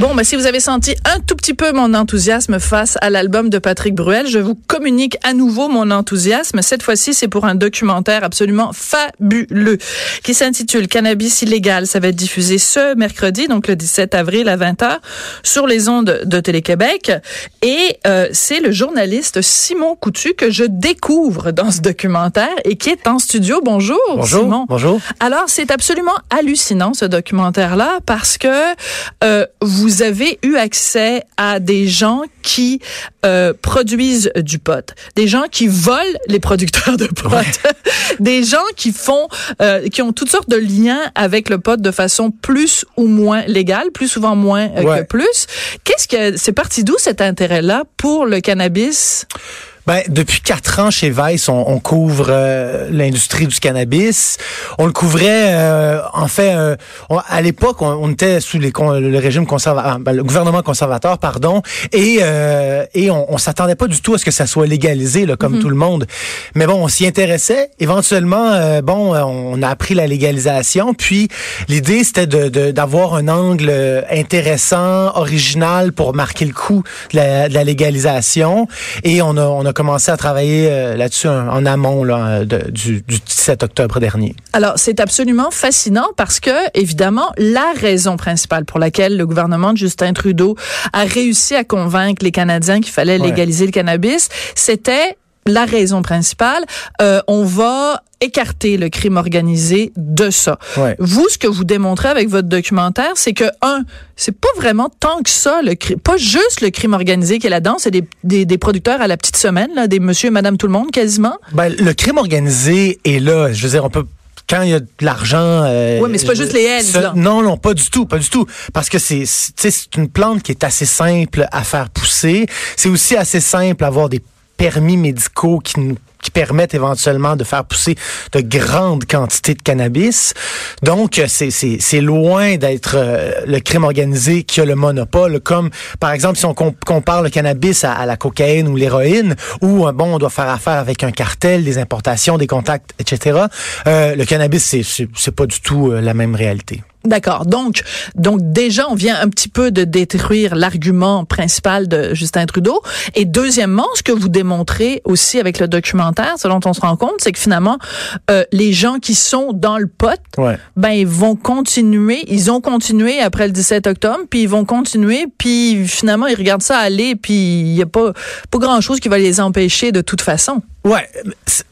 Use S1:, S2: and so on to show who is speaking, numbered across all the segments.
S1: Bon, ben, si vous avez senti un tout petit peu mon enthousiasme face à l'album de Patrick Bruel, je vous communique à nouveau mon enthousiasme. Cette fois-ci, c'est pour un documentaire absolument fabuleux qui s'intitule Cannabis illégal. Ça va être diffusé ce mercredi, donc le 17 avril à 20h sur les ondes de Télé-Québec. Et euh, c'est le journaliste Simon Coutu que je découvre dans ce documentaire et qui est en studio. Bonjour,
S2: bonjour
S1: Simon.
S2: Bonjour.
S1: Alors, c'est absolument hallucinant ce documentaire-là parce que euh, vous vous avez eu accès à des gens qui euh, produisent du pot, des gens qui volent les producteurs de pot, ouais. des gens qui font, euh, qui ont toutes sortes de liens avec le pot de façon plus ou moins légale, plus souvent moins euh,
S2: ouais.
S1: que plus. Qu'est-ce que c'est parti d'où cet intérêt-là pour le cannabis?
S2: Ben, depuis quatre ans chez Vice, on, on couvre euh, l'industrie du cannabis. On le couvrait, euh, en fait, euh, on, à l'époque, on, on, était sous les, le régime conservateur, ben, le gouvernement conservateur, pardon, et et on, on s'attendait pas du tout à ce que ça soit légalisé, là, comme mm -hmm. tout le monde. Mais bon, on s'y intéressait. Éventuellement, bon, on a appris la légalisation. Puis l'idée, c'était de d'avoir un angle intéressant, original pour marquer le coup de la, de la légalisation. Et on a, on a commencé à travailler euh, là-dessus en, en, amont là, de, du, du 17 octobre dernier.
S1: Alors, c'est absolument fascinant parce que, évidemment, la raison principale pour laquelle le gouvernement de Justin Trudeau a réussi à convaincre les Canadiens qu'il fallait légaliser ouais. le cannabis, c'était la raison principale, euh, on va écarter le crime organisé de ça.
S2: Ouais.
S1: Vous, ce que vous démontrez avec votre documentaire, c'est que, un, c'est pas vraiment tant que ça, le crime, pas juste le crime organisé qui est là-dedans, c'est des, des, des, producteurs à la petite semaine, là, des monsieur et madame tout le monde, quasiment.
S2: Ben, le crime organisé est là. Je veux dire, on peut quand il y a de l'argent. Euh,
S1: oui, mais c'est pas juste les ailes. Là.
S2: Non, non, pas du tout, pas du tout. Parce que c'est, c'est une plante qui est assez simple à faire pousser. C'est aussi assez simple à avoir des permis médicaux qui qui permettent éventuellement de faire pousser de grandes quantités de cannabis. Donc, c'est loin d'être euh, le crime organisé qui a le monopole, comme par exemple si on compare le cannabis à, à la cocaïne ou l'héroïne, où euh, bon, on doit faire affaire avec un cartel, des importations, des contacts, etc. Euh, le cannabis, c'est pas du tout euh, la même réalité.
S1: D'accord. Donc, donc déjà, on vient un petit peu de détruire l'argument principal de Justin Trudeau. Et deuxièmement, ce que vous démontrez aussi avec le documentaire, ce dont on se rend compte, c'est que finalement, euh, les gens qui sont dans le pot,
S2: ouais.
S1: ben ils vont continuer. Ils ont continué après le 17 octobre, puis ils vont continuer, puis finalement ils regardent ça aller, puis il y a pas pas grand chose qui va les empêcher de toute façon.
S2: Ouais,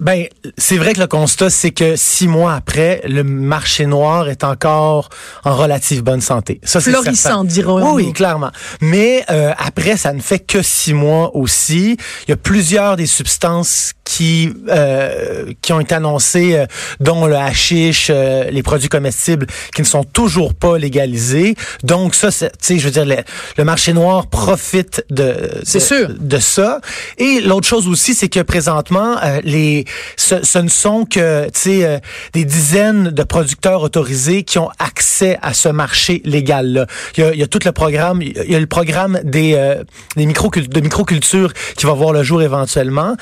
S2: ben c'est vrai que le constat c'est que six mois après, le marché noir est encore en relative bonne santé.
S1: Ça c'est florissant, dirons-nous.
S2: Oui, clairement. Mais euh, après, ça ne fait que six mois aussi. Il y a plusieurs des substances qui euh, qui ont été annoncées, euh, dont le hashish, euh, les produits comestibles, qui ne sont toujours pas légalisés. Donc ça, tu sais, je veux dire, le, le, marché noir profite de,
S1: c'est sûr
S2: de ça. Et l'autre chose aussi, c'est que présentement euh, les, ce, ne sont que euh, des dizaines de producteurs autorisés qui ont accès à ce marché légal-là. Il, il, y a tout le programme, il y a le programme des, euh, des micro de microculture qui va voir le jour éventuellement.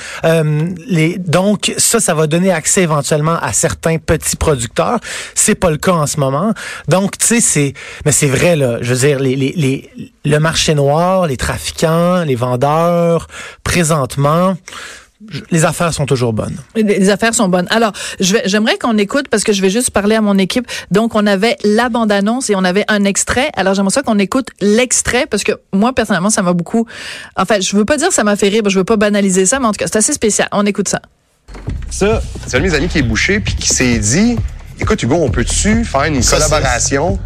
S2: Donc ça, ça va donner accès éventuellement à certains petits producteurs. C'est pas le cas en ce moment. Donc tu sais, c'est, mais c'est vrai là. Je veux dire, le marché noir, les trafiquants, les vendeurs, présentement les affaires sont toujours bonnes.
S1: Les affaires sont bonnes. Alors, j'aimerais qu'on écoute parce que je vais juste parler à mon équipe. Donc, on avait la bande-annonce et on avait un extrait. Alors, j'aimerais ça qu'on écoute l'extrait parce que moi, personnellement, ça m'a beaucoup... En fait, je veux pas dire ça m'a fait rire, je veux pas banaliser ça, mais en tout cas, c'est assez spécial. On écoute ça.
S3: Ça, c'est un de mes amis qui est bouché puis qui s'est dit écoute, Hugo, on peut-tu faire une collaboration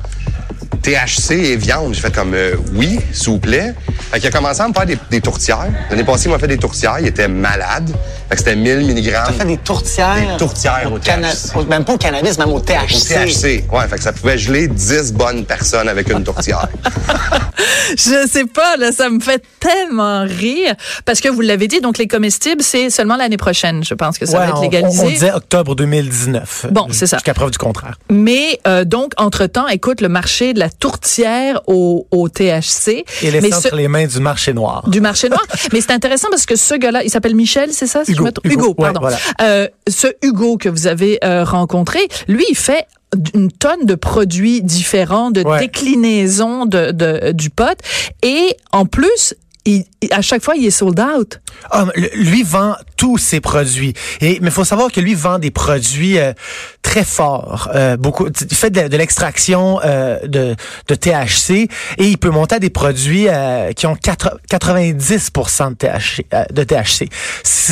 S3: THC et viande? J'ai fait comme, euh, oui, s'il vous plaît. Fait qu'il a commencé à me faire des, des tourtières. L'année passée, il m'a fait des tourtières. Il était malade. Fait que c'était 1000 mg.
S4: T'as fait des tourtières.
S3: Des tourtières au THC.
S4: au- Même pas au cannabis, même au
S3: Au
S4: THC.
S3: THC. Ouais, fait que ça pouvait geler 10 bonnes personnes avec une tourtière.
S1: Je sais pas, là, ça me fait tellement rire. Parce que vous l'avez dit, donc les comestibles, c'est seulement l'année prochaine, je pense que ça
S2: Ouais,
S1: va être légalisé.
S2: On, on disait octobre 2019.
S1: Bon, c'est ça.
S2: Jusqu'à preuve du contraire.
S1: Mais euh, donc, entre-temps, écoute, le marché de la tourtière au, au THC. Mais ce-
S2: entre les mains du marché noir.
S1: du marché noir. Mais c'est intéressant parce que ce gars-là, il s'appelle Michel, c'est ça? Je
S2: Hugo,
S1: me trompe?
S2: Hugo, ouais,
S1: pardon.
S2: voilà.
S1: Euh, ce Hugo que vous avez euh, rencontré, lui, il fait une tonne de produits différents, de
S2: Ouais.
S1: déclinaisons de, de, du pot. Et en plus, il, il- à chaque fois, il est sold out.
S2: Ah, lui vend tous ses produits. Et mais faut savoir que lui vend des produits euh, très forts. Euh, beaucoup. Il fait de, de l'extraction euh, de, de THC et il peut monter à des produits euh, qui ont 4, 90% de THC. euh, de THC.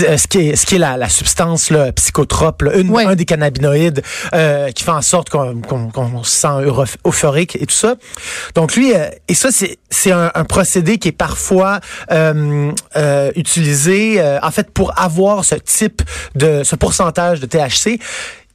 S2: Euh, ce qui est, ce qui est la, la substance là, psychotrope, là, une,
S1: Ouais.
S2: un des cannabinoïdes euh, qui fait en sorte qu'on, qu'on, qu'on se sent euphorique et tout ça. Donc lui, euh, et ça c'est, c'est un, un procédé qui est parfois euh, euh, utilisé, euh, en fait, pour avoir ce type de, ce pourcentage de THC.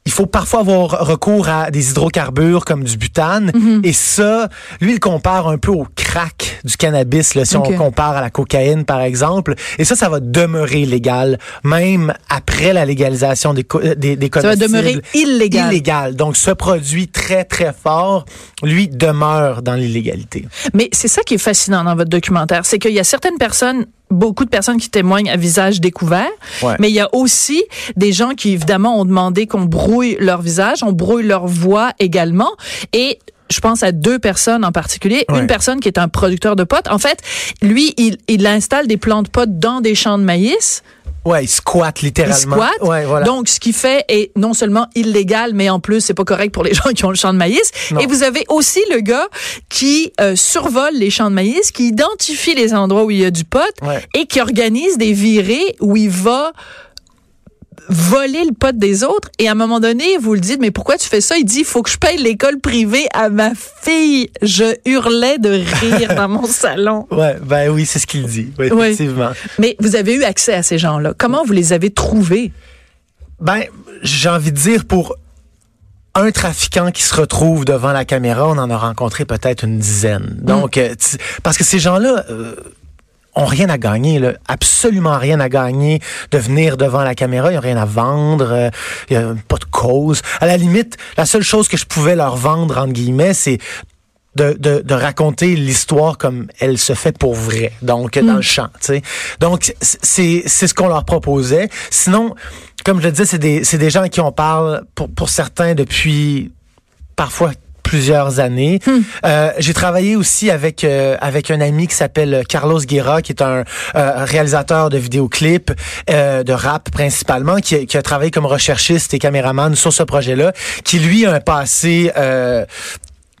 S2: Il faut parfois avoir recours à des hydrocarbures comme du butane. Et ça, lui, il compare un peu au crack du cannabis, là, si on compare à la cocaïne, par exemple. Et ça, ça va demeurer légal, même après la légalisation des, euh, des, des
S1: Ça va demeurer illégal.
S2: Illégal. Donc, ce produit très, très fort, lui, demeure dans l'illégalité.
S1: Mais c'est ça qui est fascinant dans votre documentaire, c'est qu'il y a certaines personnes beaucoup de personnes qui témoignent à visage découvert,
S2: Ouais.
S1: mais il y a aussi des gens qui évidemment ont demandé qu'on brouille leur visage, on brouille leur voix également et je pense à deux personnes en particulier.
S2: Ouais.
S1: Une personne qui est un producteur de potes. En fait, lui, il, il installe des plants de potes dans des champs de maïs.
S2: Ouais, il squatte
S1: Il
S2: littéralement.
S1: squatte.
S2: Ouais, voilà.
S1: Donc, ce qui fait est non seulement illégal, mais en plus, c'est pas correct pour les gens qui ont le champ de maïs.
S2: Non.
S1: Et vous avez aussi le gars qui euh, survole les champs de maïs, qui identifie les endroits où il y a du pot
S2: Ouais.
S1: et qui organise des virées où il va voler le pot des autres. Et à un moment donné vous le dites mais pourquoi tu fais ça? Il dit il faut que je paye l'école privée à ma fille. Je hurlais de rire dans mon salon.
S2: Ouais, ben oui, c'est ce qu'il dit. Effectivement.
S1: mais vous avez eu accès à ces gens-là. Comment vous les avez trouvés?
S2: Ben, j'ai envie de dire pour un trafiquant qui se retrouve devant la caméra, on en a rencontré peut-être une dizaine. Donc, euh, parce que ces gens-là euh, ont rien à gagner, là, absolument rien à gagner de venir devant la caméra. Ils ont rien à vendre, euh, il y a pas de cause. À la limite, la seule chose que je pouvais leur vendre entre guillemets, c'est de, de, de raconter l'histoire comme elle se fait pour vrai, donc dans le champ. tu sais. Donc c'est c'est ce qu'on leur proposait. Sinon, comme je le disais, c'est des c'est des gens à qui on parle pour pour certains depuis parfois plusieurs années. Euh, j'ai travaillé aussi avec euh, avec un ami qui s'appelle Carlos Guerra, qui est un euh, réalisateur de vidéoclips, euh, de rap principalement, qui, a- qui a travaillé comme recherchiste et caméraman sur ce projet-là, qui lui a un passé euh,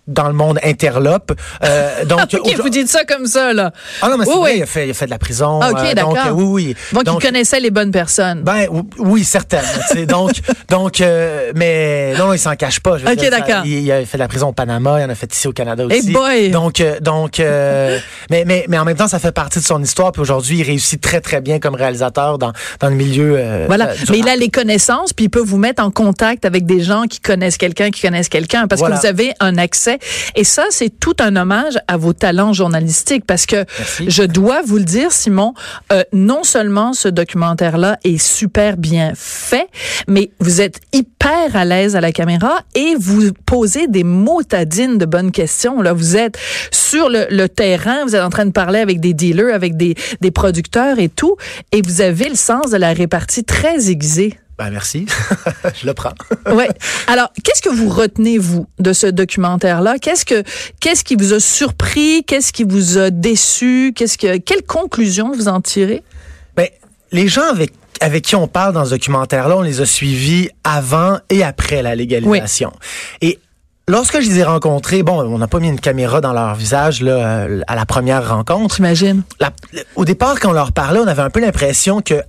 S2: dans le monde interlope. Euh, donc,
S1: ok vous dites ça comme ça là
S2: ah non, mais c'est
S1: Oui,
S2: vrai,
S1: oui.
S2: il a fait, il a fait de la prison.
S1: Ah, ok,
S2: euh,
S1: d'accord.
S2: donc, euh, oui, oui.
S1: donc, il connaissait les bonnes personnes
S2: ben ou- oui, sais. donc, donc, euh, mais non, il s'en cache pas. je
S1: Ok, d'accord.
S2: Il, il a fait de la prison au Panama, il en a fait ici au Canada
S1: Hey
S2: aussi.
S1: boy!
S2: Donc, euh, donc, euh, mais, mais, mais en même temps, ça fait partie de son histoire. Puis aujourd'hui, il réussit très, très bien comme réalisateur dans, dans le milieu.
S1: Voilà. Mais il a les connaissances, puis il peut vous mettre en contact avec des gens qui connaissent quelqu'un, qui connaissent quelqu'un, parce
S2: Voilà.
S1: que vous avez un accès. Et ça, c'est tout un hommage à vos talents journalistiques, parce que
S2: Merci.
S1: je dois vous le dire, Simon, euh, non seulement ce documentaire-là est super bien fait, mais vous êtes hyper à l'aise à la caméra et vous posez des motadines de bonnes questions. Là, vous êtes sur le, le terrain, vous êtes en train de parler avec des dealers, avec des, des producteurs et tout, et vous avez le sens de la répartie très aiguisée.
S2: Ben, merci. je le prends.
S1: Ouais. Alors, qu'est-ce que vous retenez vous de ce documentaire-là? Qu'est-ce que qu'est-ce qui vous a surpris? Qu'est-ce qui vous a déçu? Qu'est-ce que quelle conclusion vous en tirez?
S2: Ben, les gens avec avec qui on parle dans ce documentaire-là, on les a suivis avant et après la légalisation. Et lorsque je les ai rencontrés, bon, on n'a pas mis une caméra dans leur visage là, à la première rencontre.
S1: J'imagine.
S2: Au départ, quand on leur parlait, on avait un peu l'impression que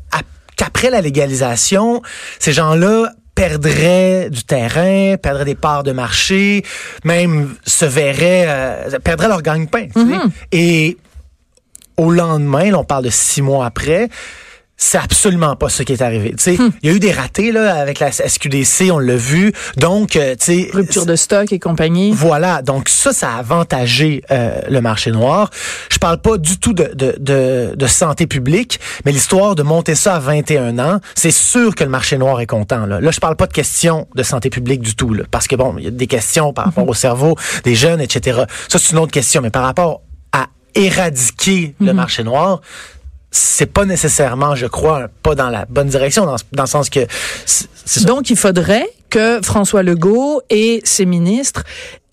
S2: qu'après la légalisation, ces gens-là perdrait du terrain, perdrait des parts de marché, même se verrait, euh, perdrait leur gagne-pain. sais. Et au lendemain, là, on parle de six mois après, c'est absolument pas ce qui est arrivé. Tu sais, il y a eu des ratés là avec la SQDC, on l'a vu. Donc, euh, tu sais,
S1: Rupture de stock et compagnie.
S2: voilà, donc ça, ça a avantagé euh, le marché noir. Je parle pas du tout de, de, de, de santé publique, mais l'histoire de monter ça à 21 ans, c'est sûr que le marché noir est content. Là, là je parle pas de questions de santé publique du tout, là, parce que bon, il y a des questions par rapport au cerveau des jeunes, etc. Ça, c'est une autre question, mais par rapport à éradiquer le marché noir, c'est pas nécessairement, je crois, un pas dans la bonne direction, dans, dans le sens que.
S1: Donc, il faudrait que François Legault et ses ministres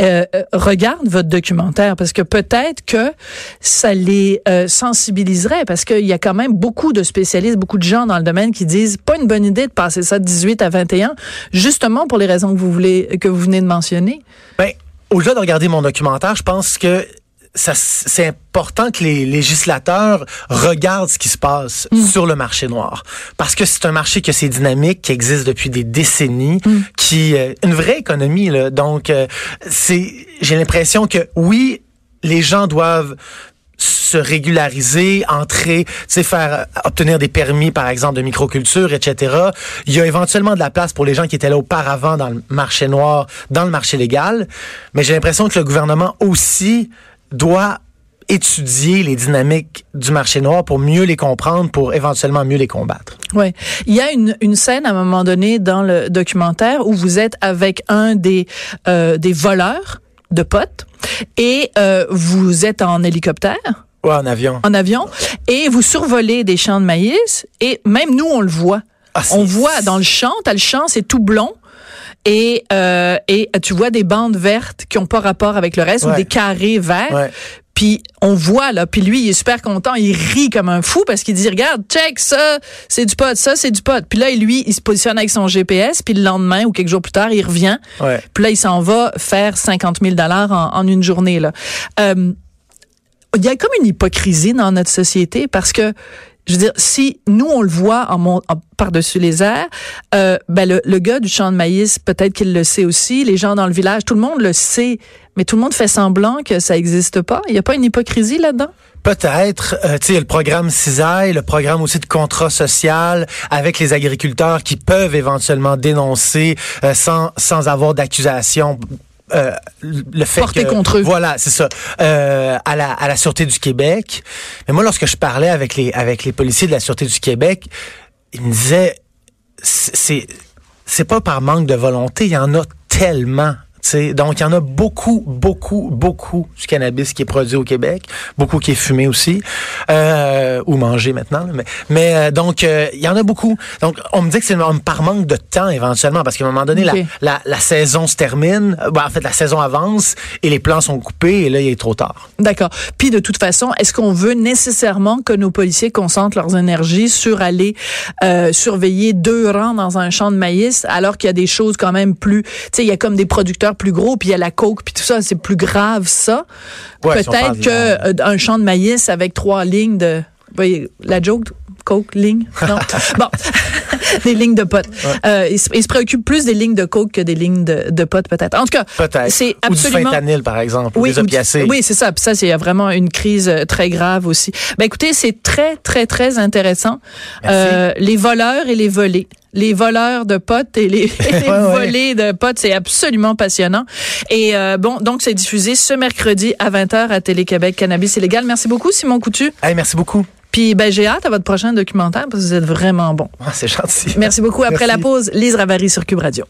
S1: euh, euh, regardent votre documentaire parce que peut-être que ça les euh, sensibiliserait parce qu'il y a quand même beaucoup de spécialistes, beaucoup de gens dans le domaine qui disent pas une bonne idée de passer ça de 18 à 21 justement pour les raisons que vous voulez que vous venez de mentionner.
S2: Ben, au-delà de regarder mon documentaire, je pense que c'est important que les législateurs regardent ce qui se passe sur le marché noir. Parce que c'est un marché que c'est dynamique, qui existe depuis des décennies, qui, euh, une vraie économie, là. Donc, euh, c'est, j'ai l'impression que oui, les gens doivent se régulariser, entrer, tu sais, faire euh, obtenir des permis, par exemple, de microculture, etc. Il y a éventuellement de la place pour les gens qui étaient là auparavant dans le marché noir, dans le marché légal. Mais j'ai l'impression que le gouvernement aussi doit étudier les dynamiques du marché noir pour mieux les comprendre, pour éventuellement mieux les combattre.
S1: Ouais, il y a une, une scène à un moment donné dans le documentaire où vous êtes avec un des euh, des voleurs de potes et euh, vous êtes en hélicoptère.
S2: Ouais, en avion.
S1: en avion et vous survolez des champs de maïs et même nous on le voit.
S2: Ah,
S1: on voit dans le champ, t'as le champ, c'est tout blond. Et, euh, et tu vois des bandes vertes qui ont pas rapport avec le reste ou des carrés verts.
S2: Ouais.
S1: Puis on voit là, puis lui il est super content, il rit comme un fou parce qu'il dit regarde, check ça, c'est du pot, ça c'est du pot. Puis là lui il se positionne avec son GPS, puis le lendemain ou quelques jours plus tard il revient.
S2: Ouais.
S1: Puis là il s'en va faire 50 000 dollars en, en une journée là. Euh, il y a comme une hypocrisie dans notre société parce que je veux dire, si nous on le voit en, par-dessus les airs, euh, ben le, le gars du champ de maïs, peut-être qu'il le sait aussi. Les gens dans le village, tout le monde le sait, mais tout le monde fait semblant que ça existe pas. Il y a pas une hypocrisie là-dedans?
S2: Peut-être, euh, tu sais, le programme CISAI, le programme aussi de contrat social avec les agriculteurs qui peuvent éventuellement dénoncer euh, sans sans avoir d'accusation. Euh, le fait
S1: Porté
S2: que,
S1: contre eux.
S2: Voilà, c'est ça. Euh, à la à la sûreté du Québec. Mais moi, lorsque je parlais avec les avec les policiers de la sûreté du Québec, ils me disaient c'est- c'est pas par manque de volonté, il y en a tellement. Donc, il y en a beaucoup, beaucoup, beaucoup du cannabis qui est produit au Québec, beaucoup qui est fumé aussi, euh, ou mangé maintenant. Mais, mais euh, donc, euh, il y en a beaucoup. Donc, on me dit que c'est par manque de temps éventuellement, parce qu'à un moment donné, la, la, la saison se termine, ben, en fait, la saison avance et les plans sont coupés et là, il est trop tard.
S1: D'accord. Puis de toute façon, est-ce qu'on veut nécessairement que nos policiers concentrent leurs énergies sur aller euh, surveiller deux rangs dans un champ de maïs, alors qu'il y a des choses quand même plus, tu sais, il y a comme des producteurs plus gros, puis il y a la coke, puis tout ça, c'est plus grave ça.
S2: Ouais, si
S1: Peut-être
S2: de la-
S1: euh, champ de maïs avec trois lignes de, la joke. Coke, ligne, non? bon, des lignes de potes. Euh, ils, se, préoccupent plus des lignes de coke que des lignes de, de potes, peut-être. En tout cas, c'est
S2: Ou du
S1: absolument.
S2: fentanyl, par exemple, ou des
S1: ou-
S2: opiacés.
S1: Oui, c'est ça. Puis ça, c'est il a vraiment une crise euh, très grave aussi. Ben écoutez, c'est très très très intéressant. Euh, les voleurs et les volés. Les voleurs de potes et les, et les
S2: Ouais, ouais.
S1: volés de potes, c'est absolument passionnant. Et euh, bon, donc c'est diffusé ce mercredi à 20h à Télé-Québec Cannabis illégal. Merci beaucoup Simon Coutu.
S2: Hey, merci beaucoup.
S1: Puis ben j'ai hâte à votre prochain documentaire parce que vous êtes vraiment bon.
S2: Ah, c'est gentil.
S1: Merci beaucoup. Après
S2: Merci.
S1: la pause, Lise Ravary sur Cube Radio.